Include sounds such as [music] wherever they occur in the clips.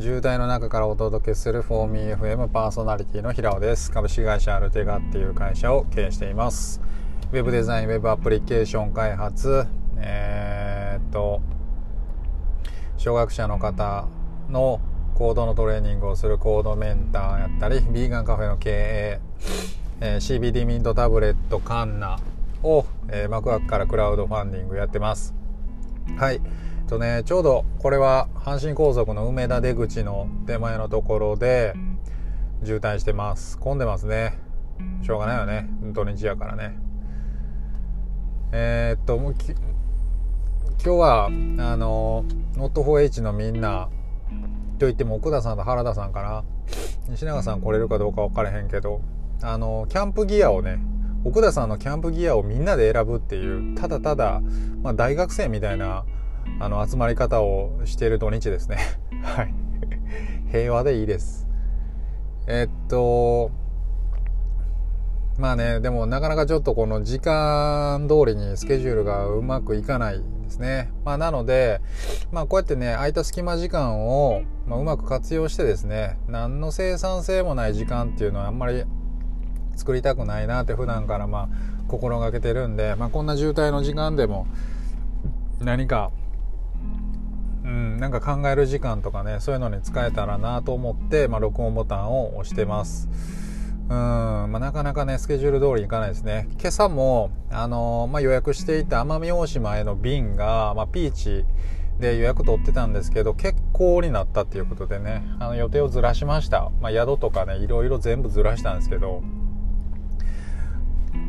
渋滞の中からお届けする 4MeFM パーソナリティの平尾です。株式会社アルテガっていう会社を経営しています。ウェブデザインウェブアプリケーション開発。えー、っと小学者の方のコードのトレーニングをするコードメンターやったりビーガンカフェの経営。えー、CBD ミントタブレットカンナを、えー、マクワクからクラウドファンディングやってます。はい。とねちょうどこれは阪神高速の梅田出口の手前のところで渋滞してます。混んでますね。しょうがないよね。土日やからね。えー、っともう今日はあの Not4H のみんなと言っても奥田さんと原田さんかな。西永さん来れるかどうか分からへんけどあのキャンプギアをね奥田さんのキャンプギアをみんなで選ぶっていうただただ、まあ、大学生みたいなあの集まり方をしている土日ですね。[laughs] はい。平和でいいです。えっとまあねでもなかなかちょっとこの時間通りにスケジュールがうまくいかないですね。まあなのでまあこうやってね空いた隙間時間を、まあ、うまく活用してですね何の生産性もない時間っていうのはあんまり作りたくないなって普段からまあ心がけてるんで、まあ、こんな渋滞の時間でも何か、うん、なんか考える時間とかねそういうのに使えたらなと思って、まあ、録音ボタンを押してます。うんまあ、なかなかねスケジュール通りにいかないですね。今朝も、あのー、まあ、予約していた奄美大島への便が、まあ、ピーチで予約取ってたんですけど欠航になったっていうことでねあの予定をずらしました、まあ、宿とかねいろいろ全部ずらしたんですけど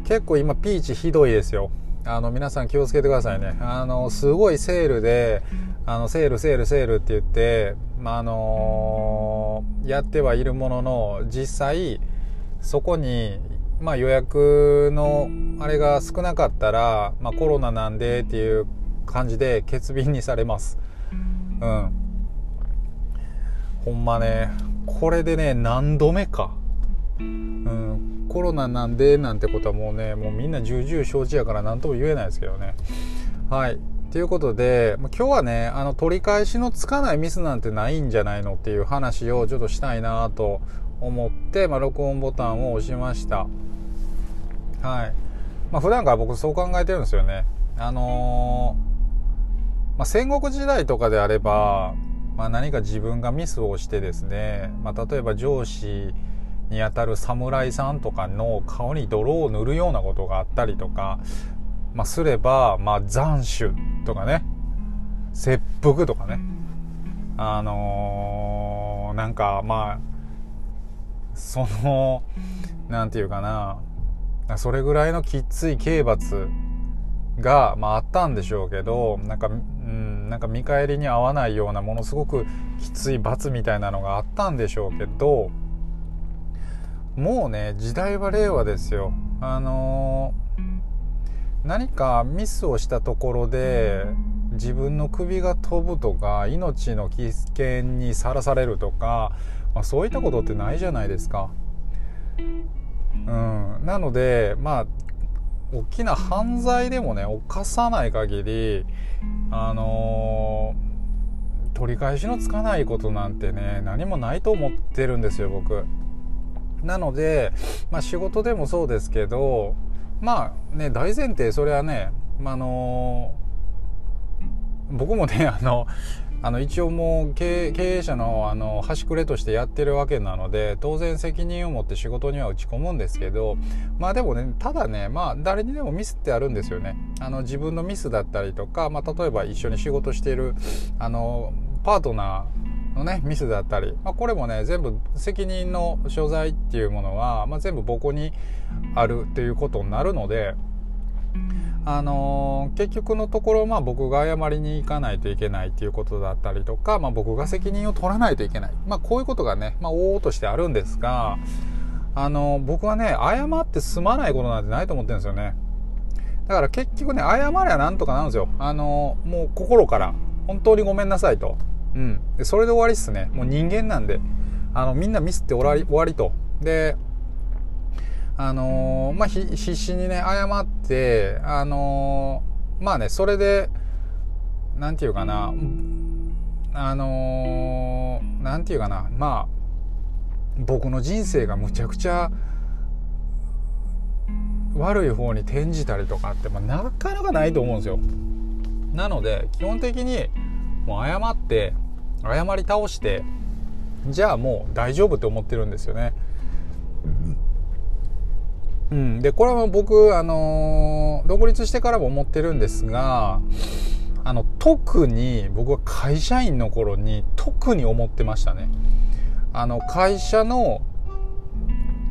結構今ピーチひどいですよ。あの皆さん気をつけてくださいね。あのすごいセールであのセールセールセールって言って、まあ、の、やってはいるものの実際そこに、まあ、予約のあれが少なかったら、まあ、コロナなんでっていう感じで欠便にされます。うん。ほんまねこれでね何度目か。うん。コロナなんでなんてことはもうねもうみんな重々承知やから何とも言えないですけどね。はい。ということで今日はねあの取り返しのつかないミスなんてないんじゃないのっていう話をちょっとしたいなと思って、まあ、録音ボタンを押しました。はい。まあ普段から僕そう考えてるんですよね。あのー、まあ、戦国時代とかであれば、まあ、何か自分がミスをしてですね、まあ、例えば上司にあたる侍さんとかの顔に泥を塗るようなことがあったりとか、まあ、すれば、まあ、斬首。とかね。切腹とかね。あのー、なんかまあその何て言うかな。それぐらいのきつい刑罰が、まあ、あったんでしょうけどなんか、うん、なんか見返りに合わないようなものすごくきつい罰みたいなのがあったんでしょうけどもうね時代は令和ですよ。あのー、何かミスをしたところで自分の首が飛ぶとか命の危険にさらされるとか、まあ、そういったことってないじゃないですか。うん、なのでまあ大きな犯罪でもね犯さない限りあのー、取り返しのつかないことなんてね何もないと思ってるんですよ僕。なので、まあ、仕事でもそうですけどまあね大前提それはね、まあの僕もねあの [laughs] あの一応もう経営者のあの端くれとしてやってるわけなので当然責任を持って仕事には打ち込むんですけどまあでもねただねまあ誰にでもミスってあるんですよね。あの自分のミスだったりとか、まあ、例えば一緒に仕事しているあのパートナーのねミスだったり、まあ、これもね全部責任の所在っていうものは、まあ、全部僕にあるっていうことになるので。あのー、結局のところ、まあ、僕が謝りに行かないといけないっていうことだったりとか、まあ、僕が責任を取らないといけない、まあ、こういうことがね、まあ、往々としてあるんですが、あのー、僕はね謝って済まないことなんてないと思ってるんですよね。だから結局ね謝りゃなんとかなるんですよ。あのー、もう心から。本当にごめんなさいと。うん、でそれで終わりっすね。もう人間なんで。あのみんなミスって終わり終わりと。であのー、まあ必死にね謝ってあのー、まあねそれで何て言うかな。あの何、て言うかな。まあ僕の人生がむちゃくちゃ悪い方に転じたりとかって、まあ、なかなかないと思うんですよ。なので基本的にもう謝って謝り倒してじゃあもう大丈夫って思ってるんですよね。うん、でこれは僕、あの独立してからも思ってるんですがあの特に僕は会社員の頃に特に思ってましたね。あの会社の、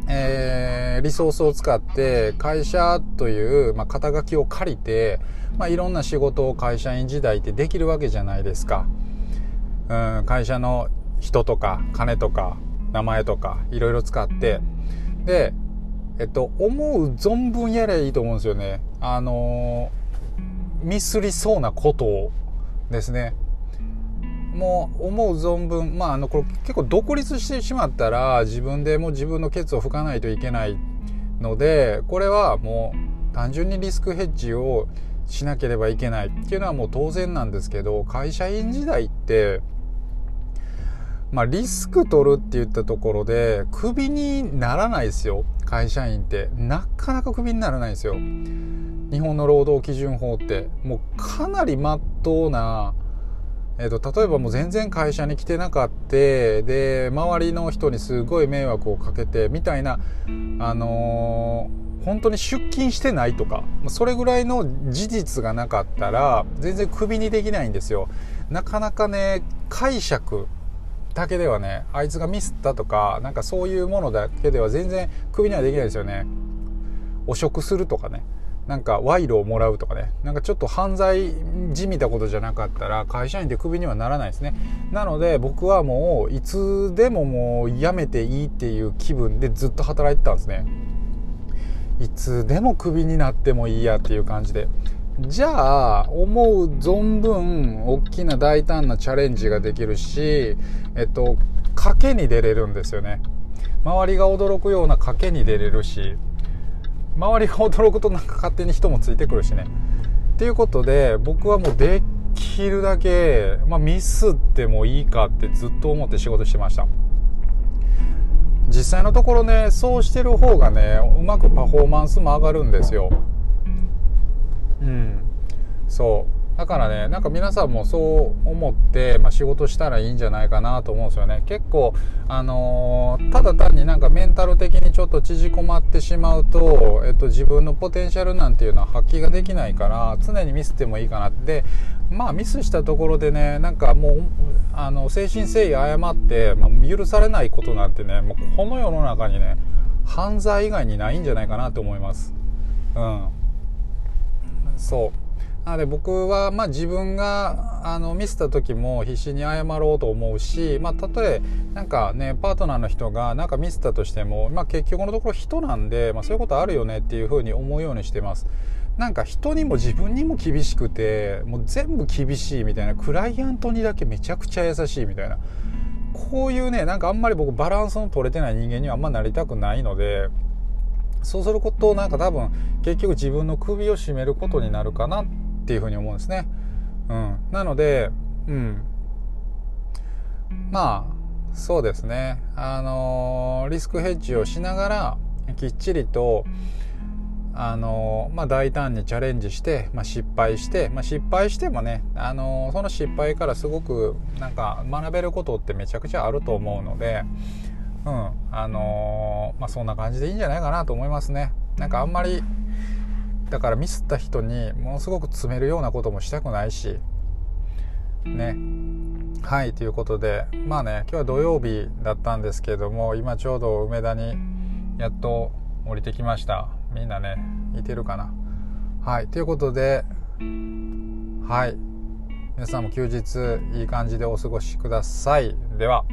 えー、リソースを使って会社という、まあ、肩書きを借りて、まあ、いろんな仕事を会社員時代ってできるわけじゃないですか。うん、会社の人とか金とか名前とかいろいろ使ってでえっと思う存分やればいいと思うんですよね。あのミスりそうなことをですねもう思う存分まああのこれ結構独立してしまったら自分でも自分のケツを拭かないといけないのでこれはもう単純にリスクヘッジをしなければいけないっていうのはもう当然なんですけど会社員時代ってまあリスク取るって言ったところでクビにならないですよ。会社員って。なかなかクビにならないですよ。日本の労働基準法って。もうかなりまっとうな、えーと、例えばもう全然会社に来てなかった。で周りの人にすごい迷惑をかけてみたいなあのー、本当に出勤してないとかそれぐらいの事実がなかったら全然クビにできないんですよ。なかなかね解釈だけではねあいつがミスったとかなんかそういうものだけでは全然クビにはできないですよね。汚職するとかね。なんか賄賂をもらうとかね。なんかちょっと犯罪じみたことじゃなかったら会社員でクビにはならないですね。なので僕はもういつでももう辞めていいっていう気分でずっと働いてたんですね。いつでもクビになってもいいやっていう感じで。じゃあ思う存分大きな大胆なチャレンジができるしえっと賭けに出れるんですよね。周りが驚くような賭けに出れるし周りが驚くとなんか勝手に人もついてくるしね。っていうことで僕はもうできるだけ、まあ、ミスってもいいかってずっと思って仕事してました。実際のところねそうしてる方がねうまくパフォーマンスも上がるんですよ。うん。そう。だからねなんか皆さんもそう思って、まあ、仕事したらいいんじゃないかなと思うんですよね。結構あのー、ただ単になんかメンタル的にちょっと縮こまってしまうと、えっと、自分のポテンシャルなんていうのは発揮ができないから常にミスってもいいかなって。まあミスしたところでねなんかもうあの誠心誠意謝って、まあ、許されないことなんてねもうこの世の中にね犯罪以外にないんじゃないかなと思います。うん。そう。なので僕はまあ自分があのミスった時も必死に謝ろうと思うし、まあ、たとえなんかねパートナーの人がなんかミスったとしても、まあ、結局のところ人なんで、まあ、そういうことあるよねっていうふうに思うようにしてます。なんか人にも自分にも厳しくてもう全部厳しいみたいなクライアントにだけめちゃくちゃ優しいみたいなこういうねなんかあんまり僕バランスの取れてない人間にはあんまなりたくないのでそうすることなんか多分結局自分の首を絞めることになるかなっていうふうに思うんですね。うん、なので、うん、まあそうですね、あのー、リスクヘッジをしながらきっちりと、あのー、まあ、大胆にチャレンジして、まあ、失敗して、まあ、失敗してもね、あのー、その失敗からすごくなんか学べることってめちゃくちゃあると思うので、うん。あのまあ、そんな感じでいいんじゃないかなと思いますね。なんかあんまりだからミスった人にものすごく詰めるようなこともしたくないしね。はいということでまあね今日は土曜日だったんですけども今ちょうど梅田にやっと降りてきました。みんなねいてるかな。はいということではい。皆さんも休日いい感じでお過ごしください。では。